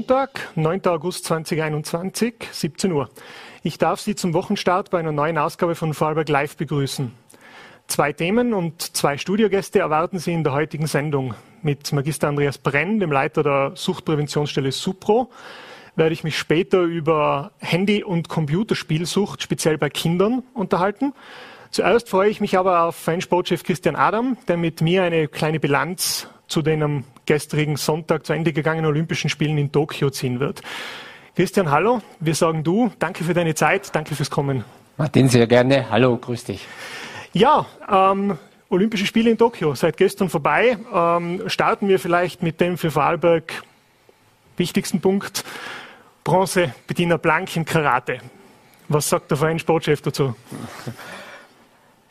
Montag, 9. August 2021, 17 Uhr. Ich darf Sie zum Wochenstart bei einer neuen Ausgabe von Vorarlberg Live begrüßen. Zwei Themen und zwei Studiogäste erwarten Sie in der heutigen Sendung. Mit Magister Andreas Brenn, dem Leiter der Suchtpräventionsstelle SUPRO, werde ich mich später über Handy- und Computerspielsucht, speziell bei Kindern, unterhalten. Zuerst freue ich mich aber auf Fansportchef Christian Adam, der mit mir eine kleine Bilanz zu den am gestrigen Sonntag zu Ende gegangenen Olympischen Spielen in Tokio ziehen wird. Christian, hallo, wir sagen du, danke für deine Zeit, danke fürs Kommen. Martin, sehr gerne, hallo, grüß dich. Ja, ähm, Olympische Spiele in Tokio, seit gestern vorbei. Ähm, starten wir vielleicht mit dem für Vorarlberg wichtigsten Punkt, Bronze, Bettina Blank im Karate. Was sagt der Verein Sportchef dazu?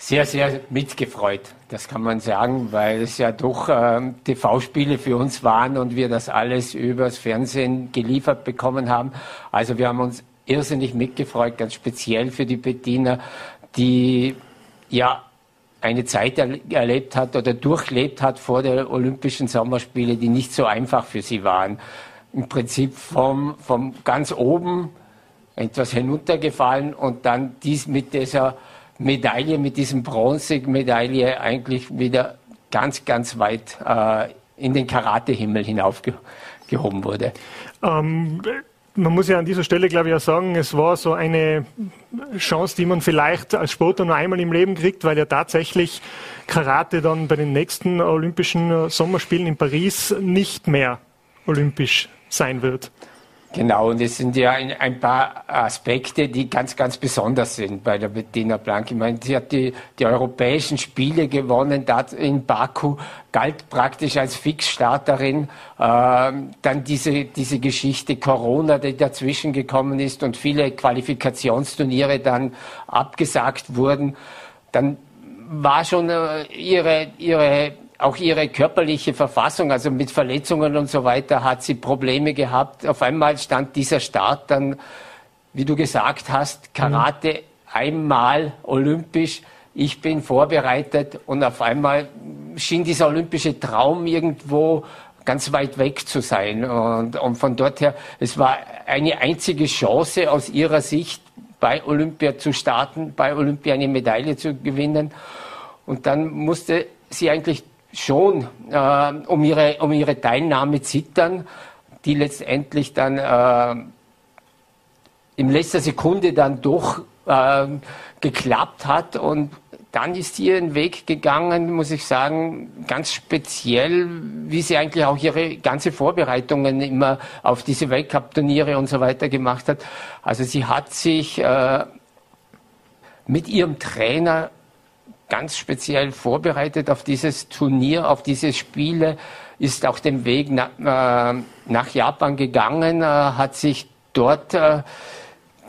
sehr, sehr mitgefreut. Das kann man sagen, weil es ja doch ähm, TV-Spiele für uns waren und wir das alles übers Fernsehen geliefert bekommen haben. Also wir haben uns irrsinnig mitgefreut, ganz speziell für die Bettina, die ja eine Zeit erlebt hat oder durchlebt hat vor der Olympischen Sommerspiele, die nicht so einfach für sie waren. Im Prinzip vom, vom ganz oben etwas hinuntergefallen und dann dies mit dieser Medaille, mit diesem Bronzemedaille eigentlich wieder ganz, ganz weit äh, in den Karatehimmel hinaufgehoben wurde. Ähm, man muss ja an dieser Stelle, glaube ich, auch sagen, es war so eine Chance, die man vielleicht als Sportler nur einmal im Leben kriegt, weil ja tatsächlich Karate dann bei den nächsten Olympischen Sommerspielen in Paris nicht mehr olympisch sein wird. Genau, und es sind ja ein, ein, paar Aspekte, die ganz, ganz besonders sind bei der Bettina Blank. Ich meine, sie hat die, die europäischen Spiele gewonnen, in Baku, galt praktisch als Fixstarterin. Ähm, dann diese, diese Geschichte Corona, die dazwischen gekommen ist und viele Qualifikationsturniere dann abgesagt wurden. Dann war schon äh, ihre, ihre auch ihre körperliche Verfassung, also mit Verletzungen und so weiter, hat sie Probleme gehabt. Auf einmal stand dieser Start dann, wie du gesagt hast, Karate mhm. einmal olympisch. Ich bin vorbereitet und auf einmal schien dieser olympische Traum irgendwo ganz weit weg zu sein. Und, und von dort her, es war eine einzige Chance aus ihrer Sicht, bei Olympia zu starten, bei Olympia eine Medaille zu gewinnen. Und dann musste sie eigentlich schon äh, um, ihre, um ihre Teilnahme zittern, die letztendlich dann äh, in letzter Sekunde dann doch äh, geklappt hat und dann ist sie ihren Weg gegangen, muss ich sagen, ganz speziell, wie sie eigentlich auch ihre ganze Vorbereitungen immer auf diese Weltcup-Turniere und so weiter gemacht hat. Also sie hat sich äh, mit ihrem Trainer ganz speziell vorbereitet auf dieses Turnier, auf diese Spiele, ist auch den Weg na, äh, nach Japan gegangen, äh, hat sich dort äh,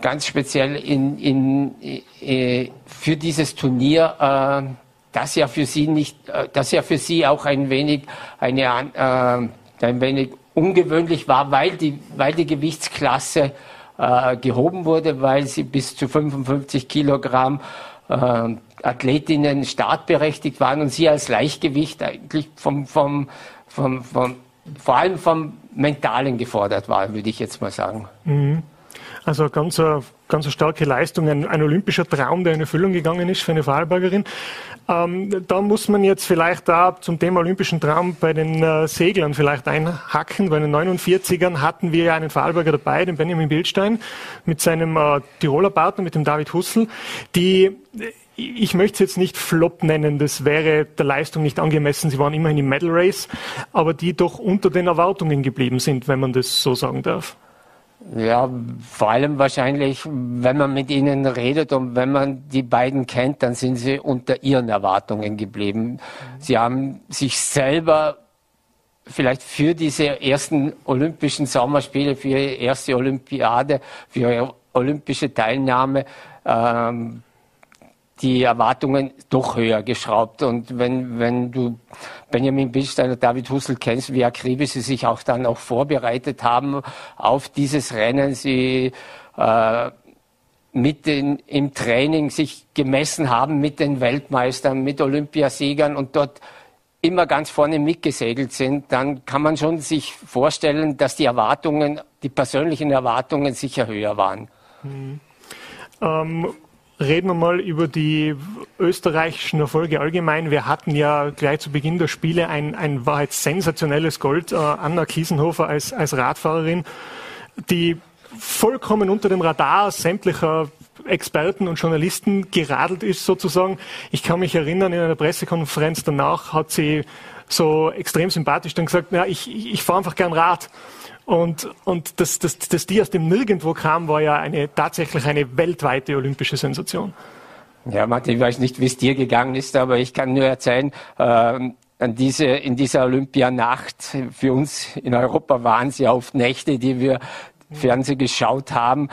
ganz speziell in, in, äh, für dieses Turnier, äh, das ja für sie nicht, äh, das ja für sie auch ein wenig eine, ein wenig ungewöhnlich war, weil die, weil die Gewichtsklasse gehoben wurde, weil sie bis zu 55 Kilogramm Athletinnen startberechtigt waren und sie als Leichtgewicht eigentlich vom, vom, vom, vom vor allem vom Mentalen gefordert waren, würde ich jetzt mal sagen. Mhm. Also ganz, eine, ganz eine starke Leistung, ein, ein, olympischer Traum, der in Erfüllung gegangen ist für eine Vorarlbergerin. Ähm, da muss man jetzt vielleicht da zum Thema olympischen Traum bei den äh, Seglern vielleicht einhacken. Bei den 49ern hatten wir ja einen Vorarlberger dabei, den Benjamin Bildstein, mit seinem äh, Tiroler Partner, mit dem David Hussel, die ich möchte es jetzt nicht Flop nennen, das wäre der Leistung nicht angemessen. Sie waren immerhin im Medal Race, aber die doch unter den Erwartungen geblieben sind, wenn man das so sagen darf. Ja, vor allem wahrscheinlich, wenn man mit ihnen redet und wenn man die beiden kennt, dann sind sie unter ihren Erwartungen geblieben. Sie haben sich selber vielleicht für diese ersten Olympischen Sommerspiele, für ihre erste Olympiade, für ihre olympische Teilnahme ähm, die Erwartungen doch höher geschraubt. Und wenn, wenn du Benjamin Billstein und David Hussel kennst, wie akribisch sie sich auch dann auch vorbereitet haben auf dieses Rennen, sie äh, mit den, im Training sich gemessen haben mit den Weltmeistern, mit Olympiasiegern und dort immer ganz vorne mitgesegelt sind, dann kann man schon sich vorstellen, dass die Erwartungen, die persönlichen Erwartungen sicher höher waren. Mhm. Ähm, reden wir mal über die österreichischen Erfolge allgemein. Wir hatten ja gleich zu Beginn der Spiele ein, ein jetzt sensationelles Gold. Äh, Anna Kiesenhofer als, als Radfahrerin, die vollkommen unter dem Radar sämtlicher Experten und Journalisten geradelt ist sozusagen. Ich kann mich erinnern, in einer Pressekonferenz danach hat sie so extrem sympathisch dann gesagt, ja, ich, ich fahre einfach gern Rad. Und, und dass, dass, dass die aus dem Nirgendwo kam, war ja eine, tatsächlich eine weltweite olympische Sensation. Ja, Martin, ich weiß nicht, wie es dir gegangen ist, aber ich kann nur erzählen, äh, an diese, in dieser Olympianacht, für uns in Europa waren es ja oft Nächte, die wir Fernsehen geschaut haben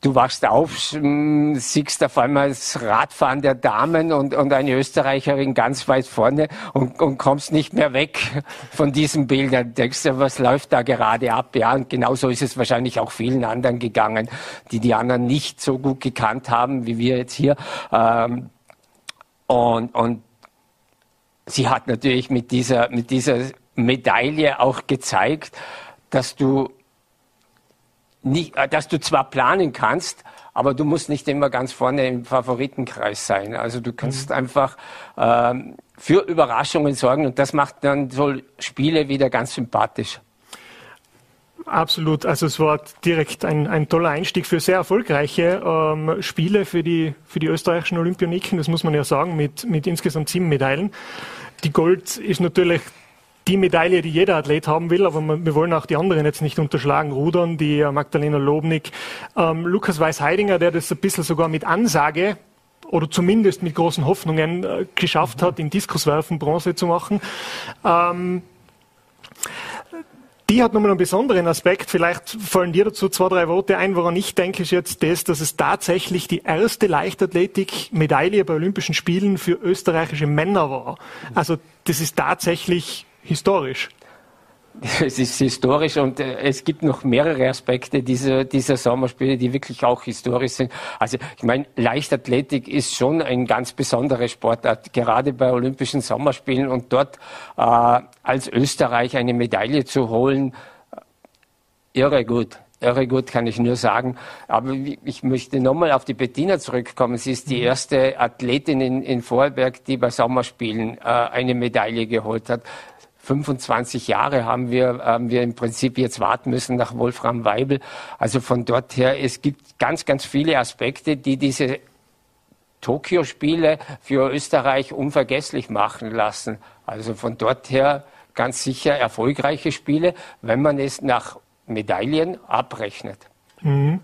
du wachst auf, hm, siehst auf einmal das Radfahren der Damen und, und eine Österreicherin ganz weit vorne und, und kommst nicht mehr weg von diesen Bildern. Denkst du, was läuft da gerade ab? Ja, und genauso ist es wahrscheinlich auch vielen anderen gegangen, die die anderen nicht so gut gekannt haben, wie wir jetzt hier. Ähm, und, und sie hat natürlich mit dieser, mit dieser Medaille auch gezeigt, dass du nicht, äh, dass du zwar planen kannst, aber du musst nicht immer ganz vorne im Favoritenkreis sein. Also du kannst mhm. einfach ähm, für Überraschungen sorgen und das macht dann so Spiele wieder ganz sympathisch. Absolut. Also es war direkt ein, ein toller Einstieg für sehr erfolgreiche ähm, Spiele für die, für die österreichischen Olympioniken. Das muss man ja sagen, mit, mit insgesamt sieben Medaillen. Die Gold ist natürlich die Medaille, die jeder Athlet haben will, aber wir wollen auch die anderen jetzt nicht unterschlagen. Rudern, die äh, Magdalena Lobnik, ähm, Lukas Weiß-Heidinger, der das ein bisschen sogar mit Ansage oder zumindest mit großen Hoffnungen äh, geschafft hat, in Diskuswerfen Bronze zu machen. Ähm, die hat nochmal einen besonderen Aspekt. Vielleicht fallen dir dazu zwei, drei Worte ein. Woran ich denke, ist jetzt das, dass es tatsächlich die erste Leichtathletik-Medaille bei Olympischen Spielen für österreichische Männer war. Also das ist tatsächlich historisch. Es ist historisch und äh, es gibt noch mehrere Aspekte dieser, dieser Sommerspiele, die wirklich auch historisch sind. Also ich meine, Leichtathletik ist schon ein ganz besonderer Sportart, gerade bei Olympischen Sommerspielen und dort äh, als Österreich eine Medaille zu holen, äh, irre gut. Irre gut, kann ich nur sagen. Aber ich möchte nochmal auf die Bettina zurückkommen. Sie ist die mhm. erste Athletin in, in Vorarlberg, die bei Sommerspielen äh, eine Medaille geholt hat. 25 Jahre haben wir, haben wir im Prinzip jetzt warten müssen nach Wolfram Weibel. Also von dort her, es gibt ganz, ganz viele Aspekte, die diese Tokio-Spiele für Österreich unvergesslich machen lassen. Also von dort her ganz sicher erfolgreiche Spiele, wenn man es nach Medaillen abrechnet. Mhm.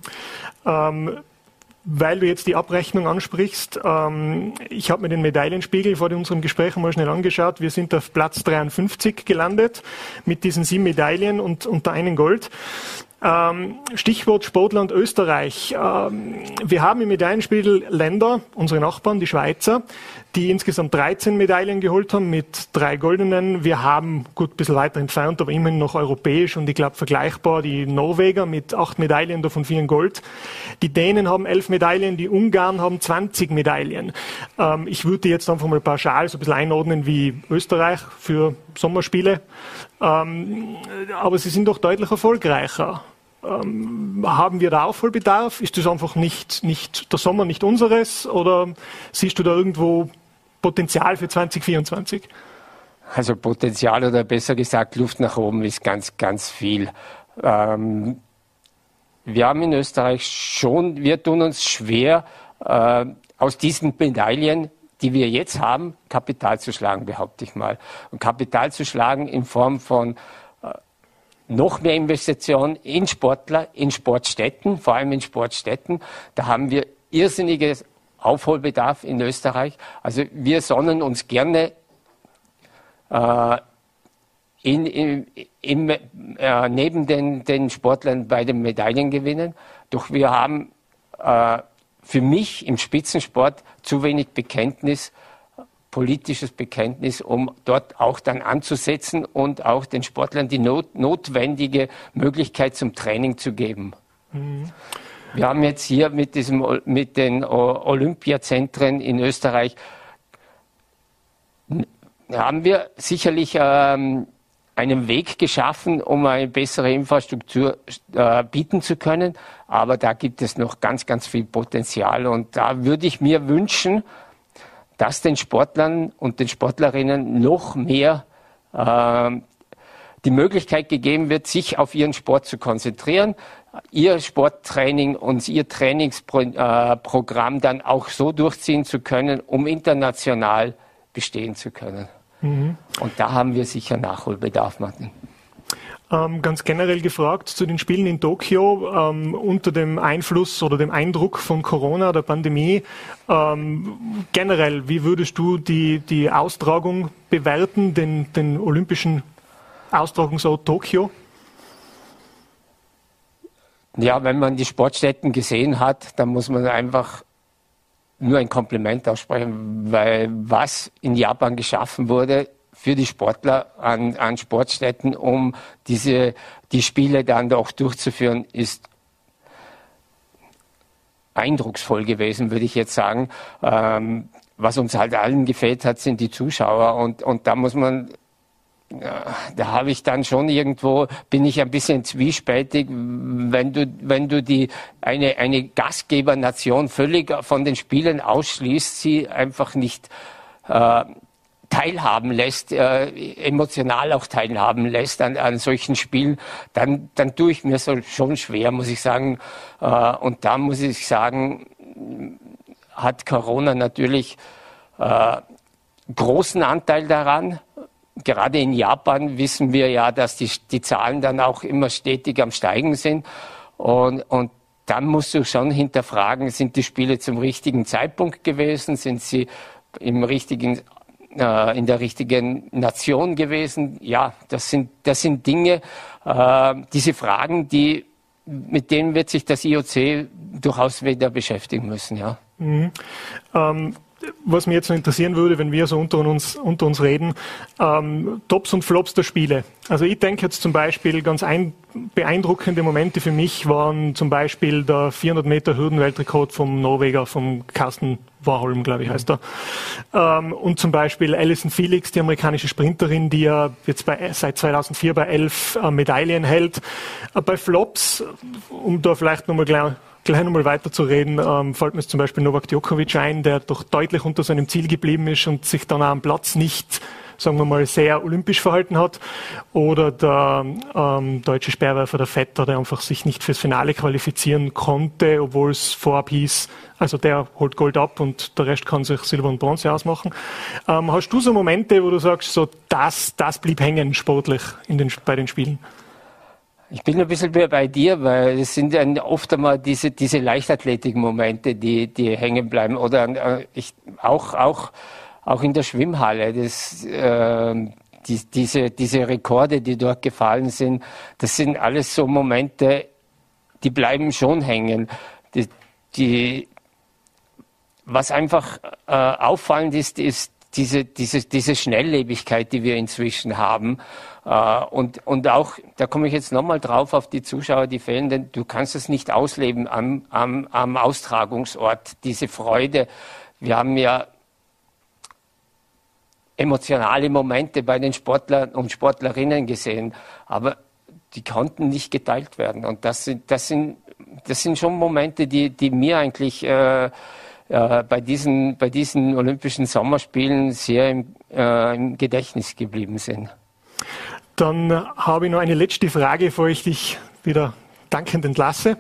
Ähm weil du jetzt die Abrechnung ansprichst, ähm, ich habe mir den Medaillenspiegel vor unserem Gespräch mal schnell angeschaut. Wir sind auf Platz 53 gelandet mit diesen sieben Medaillen und unter einen Gold. Ähm, Stichwort Sportland Österreich. Ähm, wir haben im Medaillenspiegel Länder, unsere Nachbarn, die Schweizer, die insgesamt 13 Medaillen geholt haben mit drei goldenen. Wir haben, gut, ein bisschen weiter entfernt, aber immerhin noch europäisch und ich glaube vergleichbar die Norweger mit acht Medaillen, davon vier in Gold. Die Dänen haben elf Medaillen, die Ungarn haben 20 Medaillen. Ähm, ich würde jetzt einfach mal pauschal so ein bisschen einordnen wie Österreich für Sommerspiele. Ähm, aber sie sind doch deutlich erfolgreicher. Ähm, haben wir da Aufholbedarf? Ist das einfach nicht, nicht der Sommer nicht unseres? Oder siehst du da irgendwo Potenzial für 2024? Also Potenzial oder besser gesagt Luft nach oben ist ganz, ganz viel. Ähm, wir haben in Österreich schon, wir tun uns schwer, äh, aus diesen Medaillen, die wir jetzt haben, Kapital zu schlagen, behaupte ich mal. Und Kapital zu schlagen in Form von noch mehr Investitionen in Sportler, in Sportstätten, vor allem in Sportstätten. Da haben wir irrsinniges Aufholbedarf in Österreich. Also wir sonnen uns gerne äh, in, in, in, äh, neben den, den Sportlern bei den Medaillengewinnen. Doch wir haben äh, für mich im Spitzensport zu wenig Bekenntnis politisches Bekenntnis, um dort auch dann anzusetzen und auch den Sportlern die not notwendige Möglichkeit zum Training zu geben. Mhm. Wir haben jetzt hier mit, diesem, mit den Olympiazentren in Österreich haben wir sicherlich ähm, einen Weg geschaffen, um eine bessere Infrastruktur äh, bieten zu können. Aber da gibt es noch ganz, ganz viel Potenzial. Und da würde ich mir wünschen, dass den Sportlern und den Sportlerinnen noch mehr äh, die Möglichkeit gegeben wird, sich auf ihren Sport zu konzentrieren, ihr Sporttraining und ihr Trainingsprogramm dann auch so durchziehen zu können, um international bestehen zu können. Mhm. Und da haben wir sicher Nachholbedarf, Martin. Ähm, ganz generell gefragt zu den Spielen in Tokio ähm, unter dem Einfluss oder dem Eindruck von Corona, der Pandemie. Ähm, generell, wie würdest du die, die Austragung bewerten, den, den olympischen Austragungsort Tokio? Ja, wenn man die Sportstätten gesehen hat, dann muss man einfach nur ein Kompliment aussprechen, weil was in Japan geschaffen wurde für die Sportler an, an Sportstätten, um diese, die Spiele dann auch durchzuführen, ist eindrucksvoll gewesen, würde ich jetzt sagen. Ähm, was uns halt allen gefällt hat, sind die Zuschauer und, und da muss man da habe ich dann schon irgendwo, bin ich ein bisschen zwiespältig, wenn du, wenn du die, eine, eine Gastgebernation völlig von den Spielen ausschließt, sie einfach nicht äh, teilhaben lässt, äh, emotional auch teilhaben lässt an, an solchen Spielen, dann, dann tue ich mir so schon schwer, muss ich sagen. Äh, und da muss ich sagen, hat Corona natürlich äh, großen Anteil daran gerade in Japan wissen wir ja, dass die, die Zahlen dann auch immer stetig am Steigen sind. Und, und dann musst du schon hinterfragen, sind die Spiele zum richtigen Zeitpunkt gewesen? Sind sie im richtigen, äh, in der richtigen Nation gewesen? Ja, das sind, das sind Dinge, äh, diese Fragen, die, mit denen wird sich das IOC durchaus wieder beschäftigen müssen, ja. Mhm. Ähm, was mich jetzt noch interessieren würde, wenn wir so unter uns, unter uns reden, ähm, Tops und Flops der Spiele. Also ich denke jetzt zum Beispiel ganz ein, beeindruckende Momente für mich waren zum Beispiel der 400 Meter Hürdenweltrekord vom Norweger, vom Carsten Warholm, glaube ich, heißt er. Ähm, und zum Beispiel Alison Felix, die amerikanische Sprinterin, die ja jetzt bei, seit 2004 bei elf äh, Medaillen hält. Äh, bei Flops, um da vielleicht nochmal gleich nochmal weiterzureden, ähm, fällt mir zum Beispiel Novak Djokovic ein, der doch deutlich unter seinem Ziel geblieben ist und sich dann am Platz nicht, sagen wir mal, sehr olympisch verhalten hat. Oder der ähm, deutsche Speerwerfer, der Vetter, der einfach sich nicht fürs Finale qualifizieren konnte, obwohl es vorab hieß, also der holt Gold ab und der Rest kann sich Silber und Bronze ausmachen. Ähm, hast du so Momente, wo du sagst, so das, das blieb hängen sportlich in den, bei den Spielen? Ich bin ein bisschen mehr bei dir, weil es sind dann oft einmal diese, diese Leichtathletik-Momente, die, die hängen bleiben. Oder äh, ich, auch, auch, auch in der Schwimmhalle. Das, äh, die, diese, diese Rekorde, die dort gefallen sind, das sind alles so Momente, die bleiben schon hängen. Die, die, was einfach äh, auffallend ist, ist diese, diese, diese Schnelllebigkeit, die wir inzwischen haben. Äh, und, und auch, da komme ich jetzt nochmal drauf auf die Zuschauer, die fehlen, denn du kannst es nicht ausleben am, am, am Austragungsort, diese Freude. Wir haben ja emotionale Momente bei den Sportlern und Sportlerinnen gesehen, aber die konnten nicht geteilt werden. Und das sind, das sind, das sind schon Momente, die, die mir eigentlich äh, äh, bei, diesen, bei diesen Olympischen Sommerspielen sehr im, äh, im Gedächtnis geblieben sind. Dann habe ich noch eine letzte Frage, bevor ich dich wieder dankend entlasse.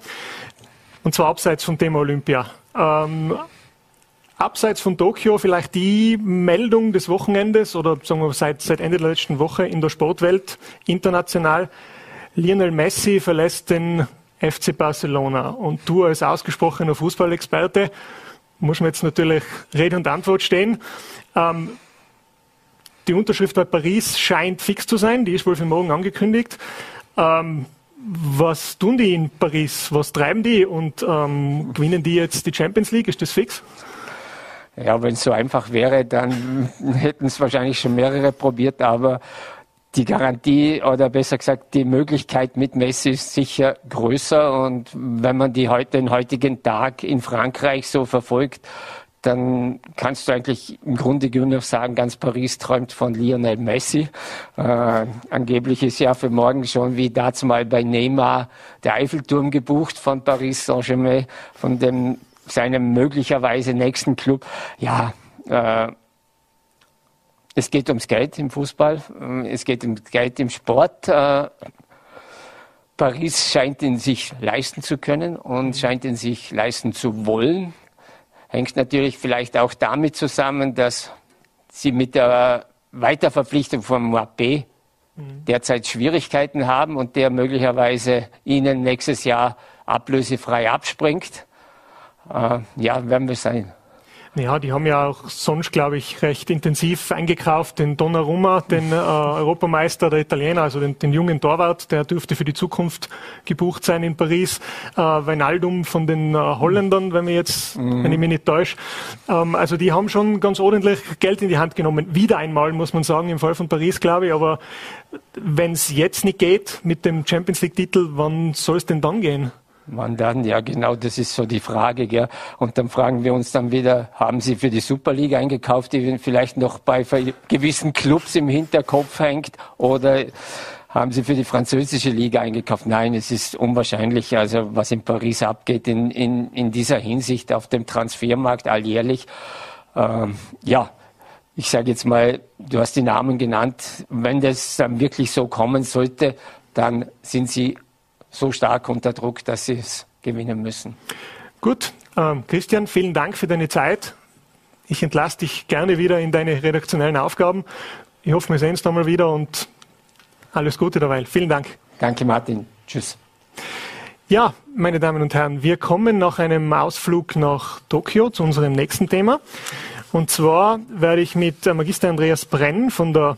Und zwar abseits vom Thema Olympia. Ähm, abseits von Tokio vielleicht die Meldung des Wochenendes oder sagen wir seit, seit Ende der letzten Woche in der Sportwelt international. Lionel Messi verlässt den FC Barcelona. Und du als ausgesprochener Fußballexperte muss man jetzt natürlich Rede und Antwort stehen. Ähm, die Unterschrift bei Paris scheint fix zu sein, die ist wohl für morgen angekündigt. Ähm, was tun die in Paris? Was treiben die und ähm, gewinnen die jetzt die Champions League? Ist das fix? Ja, wenn es so einfach wäre, dann hätten es wahrscheinlich schon mehrere probiert, aber die Garantie oder besser gesagt die Möglichkeit mit Messi ist sicher größer und wenn man die heute, den heutigen Tag in Frankreich so verfolgt, dann kannst du eigentlich im Grunde genommen sagen, ganz Paris träumt von Lionel Messi. Äh, angeblich ist ja für morgen schon wie dazu mal bei Neymar der Eiffelturm gebucht von Paris Saint-Germain, von dem seinem möglicherweise nächsten Club. Ja, äh, es geht ums Geld im Fußball, es geht ums Geld im Sport. Äh, Paris scheint ihn sich leisten zu können und scheint ihn sich leisten zu wollen. Hängt natürlich vielleicht auch damit zusammen, dass sie mit der Weiterverpflichtung von Mbappé mhm. derzeit Schwierigkeiten haben und der möglicherweise ihnen nächstes Jahr ablösefrei abspringt. Äh, ja, werden wir sein. Ja, die haben ja auch sonst, glaube ich, recht intensiv eingekauft. Den Donnarumma, den äh, Europameister der Italiener, also den, den, jungen Torwart, der dürfte für die Zukunft gebucht sein in Paris. Äh, Weinaldum von den äh, Holländern, wenn, wir jetzt, mhm. wenn ich mich nicht täusche. Ähm, also die haben schon ganz ordentlich Geld in die Hand genommen. Wieder einmal, muss man sagen, im Fall von Paris, glaube ich. Aber wenn es jetzt nicht geht mit dem Champions League-Titel, wann soll es denn dann gehen? Wann dann? Ja, genau, das ist so die Frage. Gell? Und dann fragen wir uns dann wieder, haben Sie für die Super League eingekauft, die vielleicht noch bei gewissen Clubs im Hinterkopf hängt? Oder haben Sie für die französische Liga eingekauft? Nein, es ist unwahrscheinlich. Also was in Paris abgeht in, in, in dieser Hinsicht auf dem Transfermarkt alljährlich. Ähm, ja, ich sage jetzt mal, du hast die Namen genannt. Wenn das dann wirklich so kommen sollte, dann sind sie so stark unter Druck, dass sie es gewinnen müssen. Gut, ähm, Christian, vielen Dank für deine Zeit. Ich entlasse dich gerne wieder in deine redaktionellen Aufgaben. Ich hoffe, wir sehen uns nochmal wieder und alles Gute dabei. Vielen Dank. Danke, Martin. Tschüss. Ja, meine Damen und Herren, wir kommen nach einem Ausflug nach Tokio zu unserem nächsten Thema. Und zwar werde ich mit Magister Andreas Brenn von der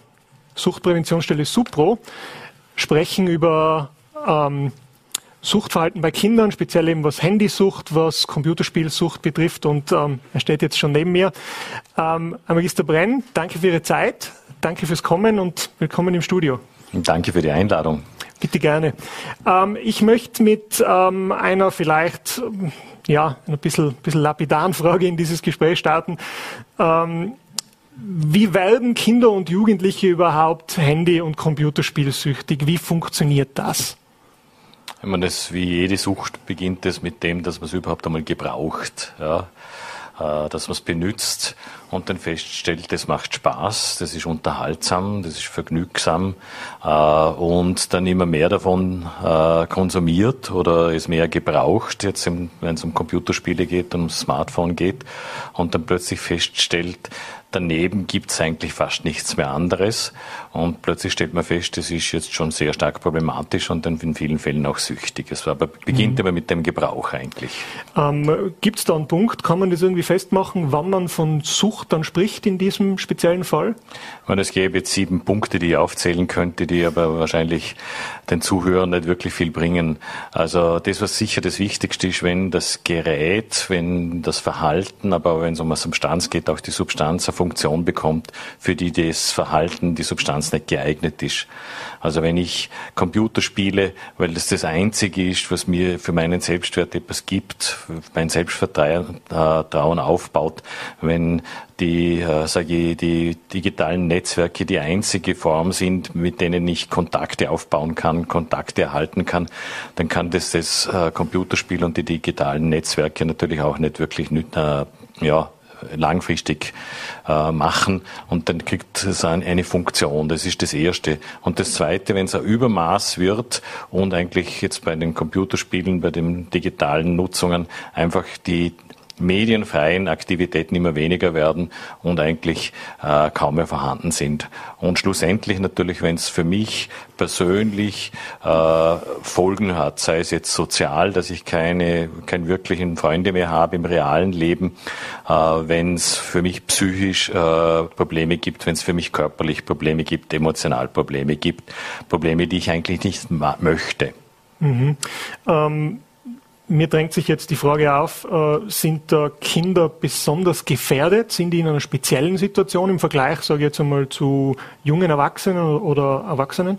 Suchtpräventionsstelle SUPRO sprechen über ähm, Suchtverhalten bei Kindern, speziell eben was Handysucht, was Computerspielsucht betrifft. Und ähm, er steht jetzt schon neben mir. Ähm, Magister Brenn, danke für Ihre Zeit, danke fürs Kommen und willkommen im Studio. Danke für die Einladung. Bitte gerne. Ähm, ich möchte mit ähm, einer vielleicht ja, ein bisschen, bisschen lapidaren Frage in dieses Gespräch starten. Ähm, wie werden Kinder und Jugendliche überhaupt Handy- und Computerspielsüchtig? Wie funktioniert das? Ich meine, das, wie jede Sucht beginnt es mit dem, dass man es überhaupt einmal gebraucht, ja, äh, dass man es benutzt und dann feststellt, das macht Spaß, das ist unterhaltsam, das ist vergnügsam äh, und dann immer mehr davon äh, konsumiert oder ist mehr gebraucht, jetzt wenn es um Computerspiele geht, um Smartphone geht und dann plötzlich feststellt, daneben gibt es eigentlich fast nichts mehr anderes. Und plötzlich stellt man fest, das ist jetzt schon sehr stark problematisch und dann in vielen Fällen auch süchtig. Es aber, beginnt mhm. aber mit dem Gebrauch eigentlich. Ähm, gibt es da einen Punkt, kann man das irgendwie festmachen, wann man von Sucht dann spricht in diesem speziellen Fall? meine, es gäbe jetzt sieben Punkte, die ich aufzählen könnte, die aber wahrscheinlich den Zuhörern nicht wirklich viel bringen. Also das, was sicher das Wichtigste ist, wenn das Gerät, wenn das Verhalten, aber wenn es um eine Substanz geht, auch die Substanz eine Funktion bekommt, für die das Verhalten, die Substanz nicht geeignet ist. Also wenn ich Computer spiele, weil das das Einzige ist, was mir für meinen Selbstwert etwas gibt, mein Selbstvertrauen aufbaut, wenn die, äh, sage ich, die digitalen Netzwerke die einzige Form sind, mit denen ich Kontakte aufbauen kann, Kontakte erhalten kann, dann kann das das äh, Computerspiel und die digitalen Netzwerke natürlich auch nicht wirklich äh, ja, langfristig äh, machen und dann kriegt es eine Funktion. Das ist das Erste. Und das Zweite, wenn es ein Übermaß wird und eigentlich jetzt bei den Computerspielen, bei den digitalen Nutzungen einfach die medienfreien Aktivitäten immer weniger werden und eigentlich äh, kaum mehr vorhanden sind. Und schlussendlich natürlich, wenn es für mich persönlich äh, Folgen hat, sei es jetzt sozial, dass ich keine, keine wirklichen Freunde mehr habe im realen Leben, äh, wenn es für mich psychisch äh, Probleme gibt, wenn es für mich körperlich Probleme gibt, emotional Probleme gibt, Probleme, die ich eigentlich nicht möchte. Mhm. Ähm mir drängt sich jetzt die Frage auf, äh, sind da Kinder besonders gefährdet? Sind die in einer speziellen Situation im Vergleich, sage ich jetzt einmal, zu jungen Erwachsenen oder Erwachsenen?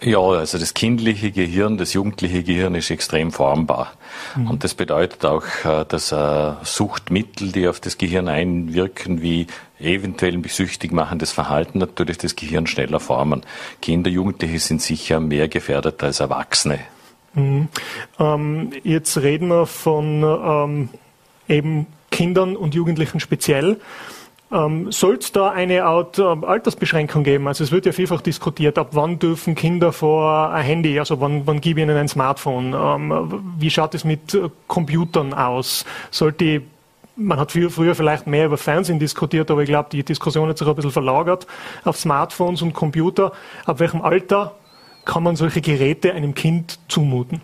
Ja, also das kindliche Gehirn, das jugendliche Gehirn ist extrem formbar. Mhm. Und das bedeutet auch, äh, dass äh, Suchtmittel, die auf das Gehirn einwirken, wie eventuell süchtig machendes Verhalten, natürlich das Gehirn schneller formen. Kinder, Jugendliche sind sicher mehr gefährdet als Erwachsene. Mhm. Ähm, jetzt reden wir von ähm, eben Kindern und Jugendlichen speziell. Ähm, Soll es da eine Art äh, Altersbeschränkung geben? Also es wird ja vielfach diskutiert, ab wann dürfen Kinder vor ein Handy, also wann, wann gebe ich ihnen ein Smartphone? Ähm, wie schaut es mit äh, Computern aus? Sollte man hat früher, früher vielleicht mehr über Fernsehen diskutiert, aber ich glaube, die Diskussion hat sich ein bisschen verlagert auf Smartphones und Computer. Ab welchem Alter kann man solche Geräte einem Kind zumuten?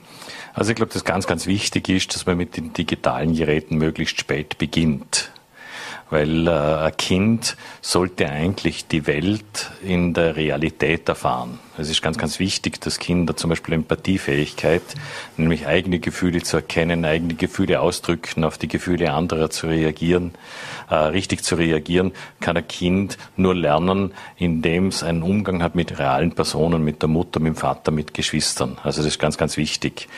Also ich glaube, das ganz, ganz wichtig ist, dass man mit den digitalen Geräten möglichst spät beginnt weil äh, ein Kind sollte eigentlich die Welt in der Realität erfahren. Es ist ganz, ganz wichtig, dass Kinder zum Beispiel Empathiefähigkeit, nämlich eigene Gefühle zu erkennen, eigene Gefühle ausdrücken, auf die Gefühle anderer zu reagieren, äh, richtig zu reagieren, kann ein Kind nur lernen, indem es einen Umgang hat mit realen Personen, mit der Mutter, mit dem Vater, mit Geschwistern. Also das ist ganz, ganz wichtig.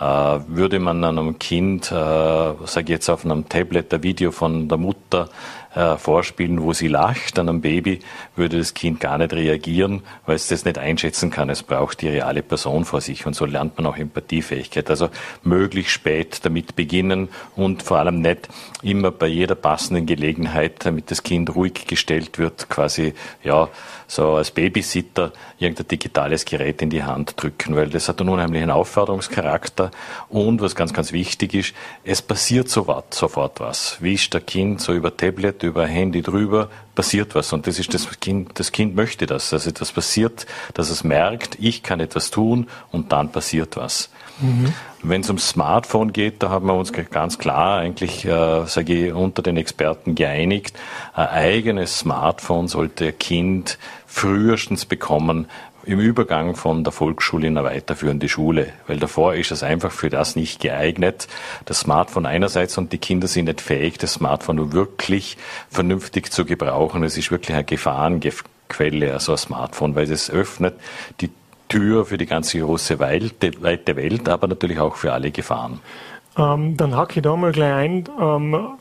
Äh, würde man einem Kind, äh, sage ich jetzt auf einem Tablet, ein Video von der Mutter äh, vorspielen, wo sie lacht an einem Baby, würde das Kind gar nicht reagieren, weil es das nicht einschätzen kann. Es braucht die reale Person vor sich und so lernt man auch Empathiefähigkeit. Also möglichst spät damit beginnen und vor allem nicht immer bei jeder passenden Gelegenheit, damit das Kind ruhig gestellt wird, quasi ja so als Babysitter irgendein digitales Gerät in die Hand drücken, weil das hat einen unheimlichen Aufforderungscharakter und was ganz, ganz wichtig ist, es passiert sofort, sofort was. Wie ist der Kind so über Tablet, über Handy drüber, passiert was und das ist das Kind, das Kind möchte das, also das passiert, dass es merkt, ich kann etwas tun und dann passiert was. Mhm. Wenn es ums Smartphone geht, da haben wir uns ganz klar eigentlich, äh, sage ich, unter den Experten geeinigt, ein eigenes Smartphone sollte ein Kind frühestens bekommen, im Übergang von der Volksschule in eine weiterführende Schule, weil davor ist es einfach für das nicht geeignet. Das Smartphone einerseits und die Kinder sind nicht fähig, das Smartphone wirklich vernünftig zu gebrauchen. Es ist wirklich eine Gefahrenquelle, also ein Smartphone, weil es öffnet die Tür für die ganze große weite Welt, aber natürlich auch für alle Gefahren. Ähm, dann hacke ich da mal gleich ein. Ähm,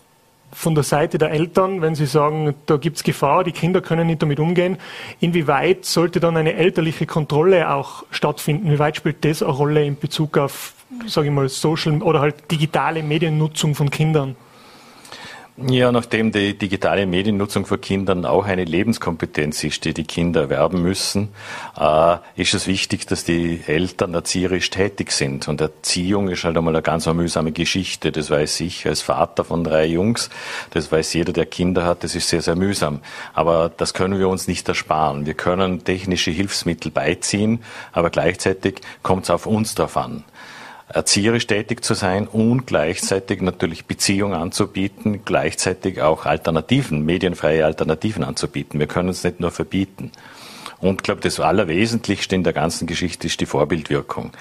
von der Seite der Eltern, wenn sie sagen, da gibt es Gefahr, die Kinder können nicht damit umgehen, inwieweit sollte dann eine elterliche Kontrolle auch stattfinden? Wie weit spielt das eine Rolle in Bezug auf, sage ich mal, Social oder halt digitale Mediennutzung von Kindern? Ja, nachdem die digitale Mediennutzung für Kinder auch eine Lebenskompetenz ist, die die Kinder erwerben müssen, äh, ist es wichtig, dass die Eltern erzieherisch tätig sind. Und Erziehung ist halt einmal eine ganz mühsame Geschichte. Das weiß ich als Vater von drei Jungs. Das weiß jeder, der Kinder hat. Das ist sehr, sehr mühsam. Aber das können wir uns nicht ersparen. Wir können technische Hilfsmittel beiziehen, aber gleichzeitig kommt es auf uns darauf an erzieherisch tätig zu sein und gleichzeitig natürlich Beziehung anzubieten, gleichzeitig auch Alternativen, medienfreie Alternativen anzubieten. Wir können es nicht nur verbieten. Und ich glaube, das Allerwesentlichste in der ganzen Geschichte ist die Vorbildwirkung.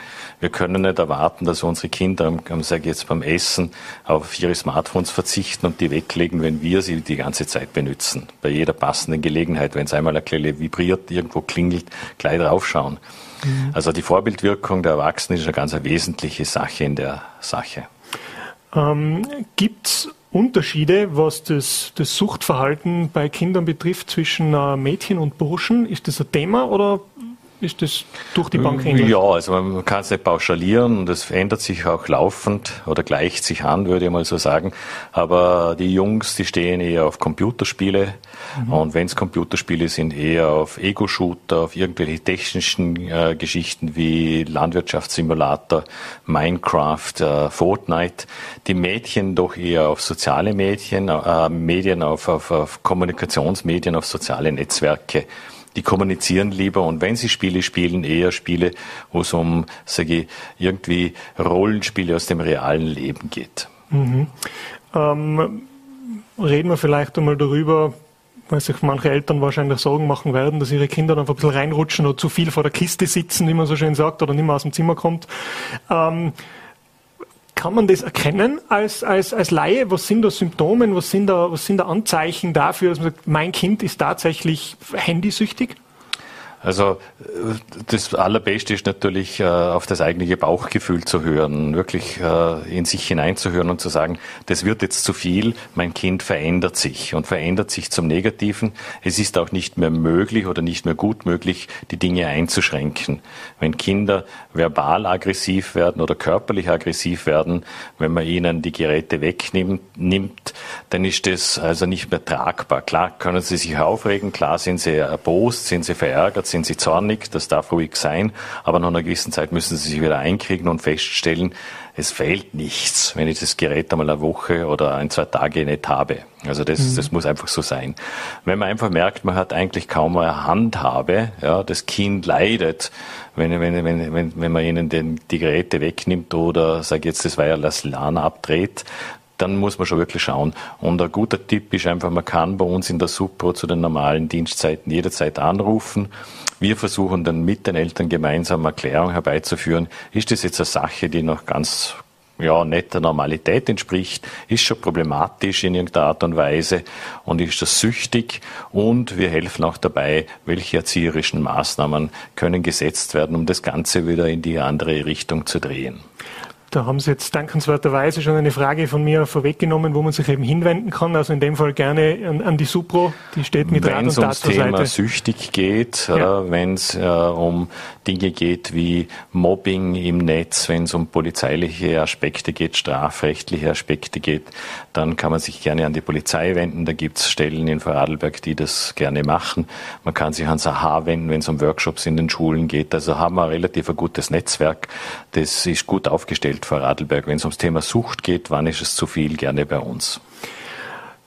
Wir können nicht erwarten, dass unsere Kinder, sage ich jetzt beim Essen, auf ihre Smartphones verzichten und die weglegen, wenn wir sie die ganze Zeit benutzen. Bei jeder passenden Gelegenheit, wenn es einmal ein Klelle vibriert, irgendwo klingelt, gleich draufschauen. Mhm. Also die Vorbildwirkung der Erwachsenen ist eine ganz wesentliche Sache in der Sache. Ähm, Gibt es Unterschiede, was das, das, Suchtverhalten bei Kindern betrifft zwischen äh, Mädchen und Burschen? Ist das ein Thema oder ist das durch die Bank ähnlich? Ja, also man kann es nicht pauschalieren und es verändert sich auch laufend oder gleicht sich an, würde ich mal so sagen. Aber die Jungs, die stehen eher auf Computerspiele mhm. und wenn es Computerspiele sind, eher auf Ego-Shooter, auf irgendwelche technischen äh, Geschichten wie Landwirtschaftssimulator, Minecraft, äh, Fortnite. Die Mädchen doch eher auf soziale Medien, äh, Medien, auf, auf, auf Kommunikationsmedien, auf soziale Netzwerke die kommunizieren lieber und wenn sie Spiele spielen, eher Spiele, wo es um, sage ich, irgendwie Rollenspiele aus dem realen Leben geht. Mhm. Ähm, reden wir vielleicht einmal darüber, weil sich manche Eltern wahrscheinlich Sorgen machen werden, dass ihre Kinder dann einfach ein bisschen reinrutschen oder zu viel vor der Kiste sitzen, wie man so schön sagt, oder nicht mehr aus dem Zimmer kommt. Ähm, kann man das erkennen als, als, als Laie? Was sind da Symptome? Was sind da, was sind da Anzeichen dafür, dass man sagt, mein Kind ist tatsächlich handysüchtig? Also das Allerbeste ist natürlich, äh, auf das eigene Bauchgefühl zu hören, wirklich äh, in sich hineinzuhören und zu sagen, das wird jetzt zu viel, mein Kind verändert sich und verändert sich zum Negativen. Es ist auch nicht mehr möglich oder nicht mehr gut möglich, die Dinge einzuschränken. Wenn Kinder verbal aggressiv werden oder körperlich aggressiv werden, wenn man ihnen die Geräte wegnimmt, nimmt, dann ist das also nicht mehr tragbar. Klar können sie sich aufregen, klar sind sie erbost, sind sie verärgert, sind sie zornig, das darf ruhig sein, aber nach einer gewissen Zeit müssen sie sich wieder einkriegen und feststellen, es fehlt nichts, wenn ich das Gerät einmal eine Woche oder ein, zwei Tage nicht habe. Also das, mhm. das muss einfach so sein. Wenn man einfach merkt, man hat eigentlich kaum eine Handhabe, ja, das Kind leidet, wenn, wenn, wenn, wenn, wenn man ihnen den, die Geräte wegnimmt oder, sage jetzt, das Wireless LAN abdreht, dann muss man schon wirklich schauen. Und ein guter Tipp ist einfach, man kann bei uns in der Supro zu den normalen Dienstzeiten jederzeit anrufen. Wir versuchen dann mit den Eltern gemeinsam Erklärung herbeizuführen. Ist das jetzt eine Sache, die noch ganz ja, nicht der Normalität entspricht, ist schon problematisch in irgendeiner Art und Weise und ist das süchtig und wir helfen auch dabei, welche erzieherischen Maßnahmen können gesetzt werden, um das Ganze wieder in die andere Richtung zu drehen. Da haben Sie jetzt dankenswerterweise schon eine Frage von mir vorweggenommen, wo man sich eben hinwenden kann. Also in dem Fall gerne an, an die Supro, die steht mit Rat und Tat zur Seite. Wenn es ums Thema süchtig geht, ja. äh, wenn es äh, um Dinge geht wie Mobbing im Netz, wenn es um polizeiliche Aspekte geht, strafrechtliche Aspekte geht, dann kann man sich gerne an die Polizei wenden. Da gibt es Stellen in Vorarlberg, die das gerne machen. Man kann sich ans AHA wenden, wenn es um Workshops in den Schulen geht. Also haben wir relativ ein gutes Netzwerk. Das ist gut aufgestellt gilt für Radlberg. Wenn es ums Thema Sucht geht, wann ist es zu viel, gerne bei uns.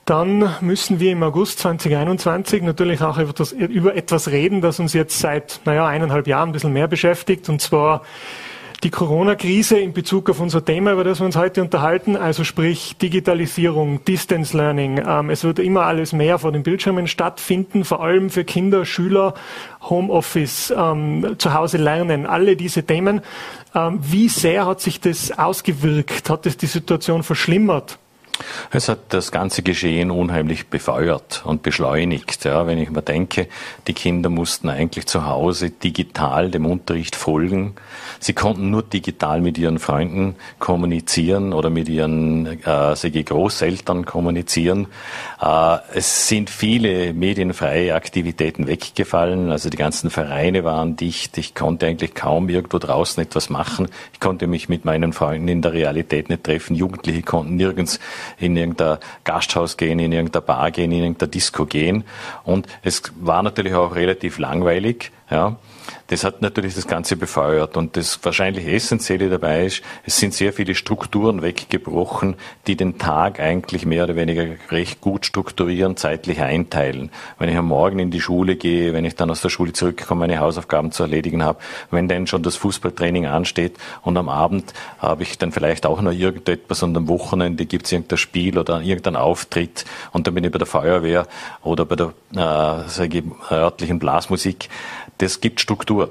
Dann müssen wir im August 2021 natürlich auch über, das, über etwas reden, das uns jetzt seit naja, eineinhalb Jahren ein bisschen mehr beschäftigt, und zwar die Corona-Krise in Bezug auf unser Thema, über das wir uns heute unterhalten, also sprich Digitalisierung, Distance Learning. Ähm, es wird immer alles mehr vor den Bildschirmen stattfinden, vor allem für Kinder, Schüler, Homeoffice, ähm, zu Hause lernen, alle diese Themen. Ähm, wie sehr hat sich das ausgewirkt? Hat es die Situation verschlimmert? Es hat das ganze Geschehen unheimlich befeuert und beschleunigt. Ja, wenn ich mir denke, die Kinder mussten eigentlich zu Hause digital dem Unterricht folgen. Sie konnten nur digital mit ihren Freunden kommunizieren oder mit ihren äh, sage Großeltern kommunizieren. Äh, es sind viele medienfreie Aktivitäten weggefallen. Also die ganzen Vereine waren dicht. Ich konnte eigentlich kaum irgendwo draußen etwas machen. Ich konnte mich mit meinen Freunden in der Realität nicht treffen. Jugendliche konnten nirgends in irgendein Gasthaus gehen, in irgendeine Bar gehen, in irgendeine Disco gehen. Und es war natürlich auch relativ langweilig. Ja. Das hat natürlich das Ganze befeuert. Und das wahrscheinlich Essentielle dabei ist, es sind sehr viele Strukturen weggebrochen, die den Tag eigentlich mehr oder weniger recht gut strukturieren, zeitlich einteilen. Wenn ich am Morgen in die Schule gehe, wenn ich dann aus der Schule zurückkomme, meine Hausaufgaben zu erledigen habe, wenn dann schon das Fußballtraining ansteht und am Abend habe ich dann vielleicht auch noch irgendetwas und am Wochenende gibt es irgendein Spiel oder irgendeinen Auftritt und dann bin ich bei der Feuerwehr oder bei der äh, ich, örtlichen Blasmusik das gibt Struktur.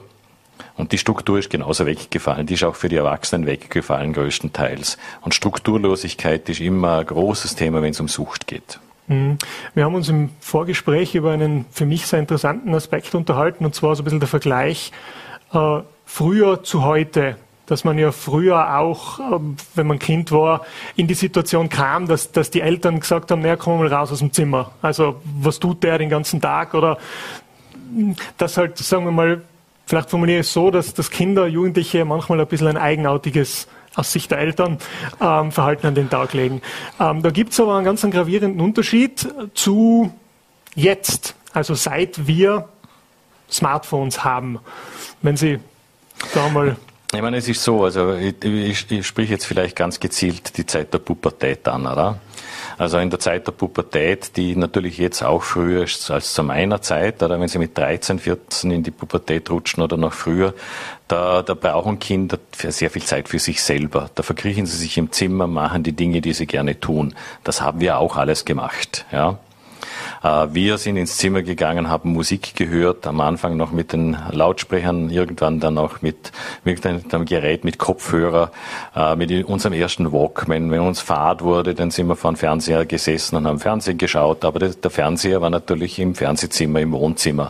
Und die Struktur ist genauso weggefallen. Die ist auch für die Erwachsenen weggefallen, größtenteils. Und Strukturlosigkeit ist immer ein großes Thema, wenn es um Sucht geht. Mhm. Wir haben uns im Vorgespräch über einen für mich sehr interessanten Aspekt unterhalten, und zwar so ein bisschen der Vergleich äh, früher zu heute. Dass man ja früher auch, äh, wenn man Kind war, in die Situation kam, dass, dass die Eltern gesagt haben, naja, komm mal raus aus dem Zimmer. Also was tut der den ganzen Tag? Oder dass halt, sagen wir mal, vielleicht formuliere ich es so, dass, dass Kinder, Jugendliche manchmal ein bisschen ein eigenartiges aus Sicht der Eltern ähm, Verhalten an den Tag legen. Ähm, da gibt es aber einen ganz gravierenden Unterschied zu jetzt, also seit wir Smartphones haben. Wenn Sie da mal ich meine, es ist so, also ich, ich, ich sprich jetzt vielleicht ganz gezielt die Zeit der Pubertät an, oder? Also in der Zeit der Pubertät, die natürlich jetzt auch früher ist als zu meiner Zeit, oder wenn sie mit 13, 14 in die Pubertät rutschen oder noch früher, da, da brauchen Kinder sehr viel Zeit für sich selber. Da verkriechen sie sich im Zimmer, machen die Dinge, die sie gerne tun. Das haben wir auch alles gemacht, ja. Äh, wir sind ins Zimmer gegangen, haben Musik gehört, am Anfang noch mit den Lautsprechern, irgendwann dann auch mit, mit einem Gerät, mit Kopfhörer, äh, mit unserem ersten Walkman. Wenn uns Fahrt wurde, dann sind wir vor dem Fernseher gesessen und haben Fernsehen geschaut, aber der Fernseher war natürlich im Fernsehzimmer, im Wohnzimmer.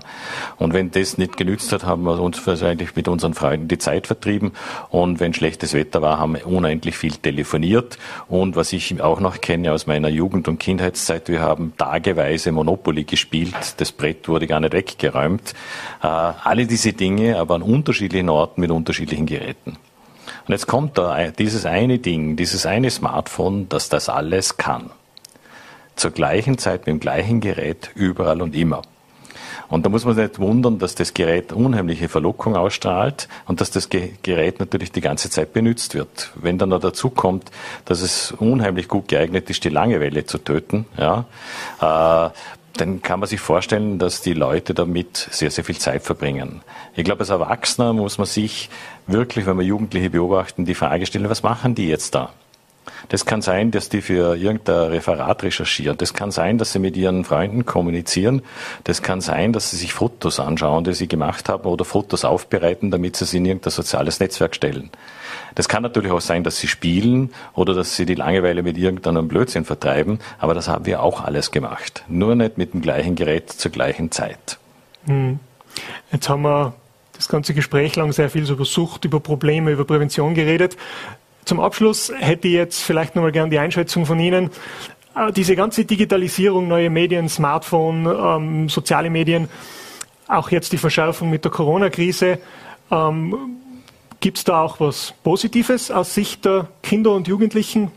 Und wenn das nicht genützt hat, haben wir uns wahrscheinlich mit unseren Freunden die Zeit vertrieben und wenn schlechtes Wetter war, haben wir unendlich viel telefoniert und was ich auch noch kenne aus meiner Jugend- und Kindheitszeit, wir haben tageweise Monopoly gespielt, das Brett wurde gar nicht weggeräumt. Äh, alle diese Dinge, aber an unterschiedlichen Orten mit unterschiedlichen Geräten. Und jetzt kommt da dieses eine Ding, dieses eine Smartphone, das das alles kann. Zur gleichen Zeit mit dem gleichen Gerät, überall und immer. Und da muss man sich nicht wundern, dass das Gerät unheimliche Verlockung ausstrahlt und dass das Gerät natürlich die ganze Zeit benutzt wird. Wenn dann noch dazu kommt, dass es unheimlich gut geeignet ist, die Langeweile zu töten, ja, äh, dann kann man sich vorstellen, dass die Leute damit sehr, sehr viel Zeit verbringen. Ich glaube, als Erwachsener muss man sich wirklich, wenn wir Jugendliche beobachten, die Frage stellen, was machen die jetzt da? Das kann sein, dass die für irgendein Referat recherchieren. Das kann sein, dass sie mit ihren Freunden kommunizieren. Das kann sein, dass sie sich Fotos anschauen, die sie gemacht haben oder Fotos aufbereiten, damit sie sie in irgendein soziales Netzwerk stellen. Das kann natürlich auch sein, dass sie spielen oder dass sie die Langeweile mit irgendeinem Blödsinn vertreiben. Aber das haben wir auch alles gemacht. Nur nicht mit dem gleichen Gerät zur gleichen Zeit. Hm. Jetzt haben wir das ganze Gespräch lang sehr viel über Sucht, über Probleme, über Prävention geredet. Zum Abschluss hätte ich jetzt vielleicht nochmal gern die Einschätzung von Ihnen. Äh, diese ganze Digitalisierung, neue Medien, Smartphone, ähm, soziale Medien, auch jetzt die Verschärfung mit der Corona-Krise. Ähm, Gibt es da auch was Positives aus Sicht der Kinder und Jugendlichen?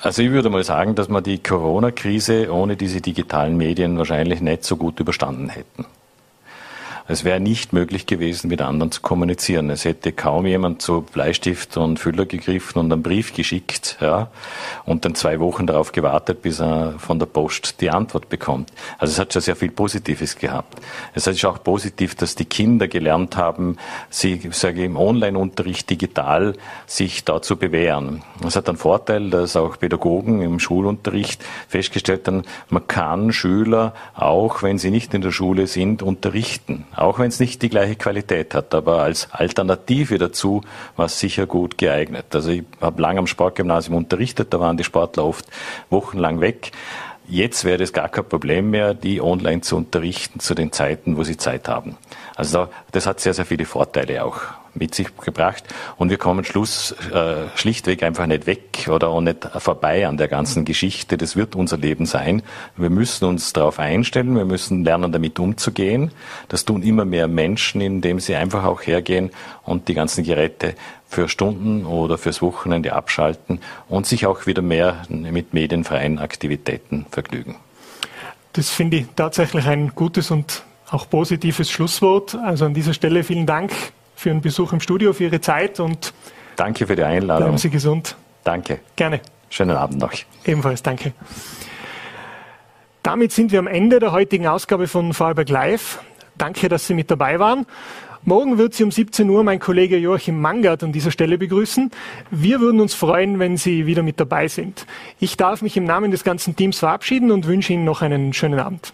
Also ich würde mal sagen, dass wir die Corona-Krise ohne diese digitalen Medien wahrscheinlich nicht so gut überstanden hätten. Es wäre nicht möglich gewesen, mit anderen zu kommunizieren. Es hätte kaum jemand zu Bleistift und Füller gegriffen und einen Brief geschickt, ja, und dann zwei Wochen darauf gewartet, bis er von der Post die Antwort bekommt. Also es hat schon sehr viel Positives gehabt. Es ist auch positiv, dass die Kinder gelernt haben, sie, sage ich, im Online-Unterricht digital sich da zu bewähren. Es hat einen Vorteil, dass auch Pädagogen im Schulunterricht festgestellt haben, man kann Schüler, auch wenn sie nicht in der Schule sind, unterrichten auch wenn es nicht die gleiche Qualität hat, aber als Alternative dazu war es sicher gut geeignet. Also ich habe lange am Sportgymnasium unterrichtet, da waren die Sportler oft wochenlang weg. Jetzt wäre es gar kein Problem mehr, die online zu unterrichten zu den Zeiten, wo sie Zeit haben. Also das hat sehr, sehr viele Vorteile auch mit sich gebracht. Und wir kommen Schluss äh, schlichtweg einfach nicht weg oder auch nicht vorbei an der ganzen Geschichte. Das wird unser Leben sein. Wir müssen uns darauf einstellen. Wir müssen lernen, damit umzugehen. Das tun immer mehr Menschen, indem sie einfach auch hergehen und die ganzen Geräte für Stunden oder fürs Wochenende abschalten und sich auch wieder mehr mit medienfreien Aktivitäten vergnügen. Das finde ich tatsächlich ein gutes und auch positives Schlusswort. Also an dieser Stelle vielen Dank für Ihren Besuch im Studio, für Ihre Zeit und danke für die Einladung. Bleiben Sie gesund. Danke. Gerne. Schönen Abend noch. Ebenfalls, danke. Damit sind wir am Ende der heutigen Ausgabe von Vorarlberg Live. Danke, dass Sie mit dabei waren. Morgen wird Sie um 17 Uhr mein Kollege Joachim Mangert an dieser Stelle begrüßen. Wir würden uns freuen, wenn Sie wieder mit dabei sind. Ich darf mich im Namen des ganzen Teams verabschieden und wünsche Ihnen noch einen schönen Abend.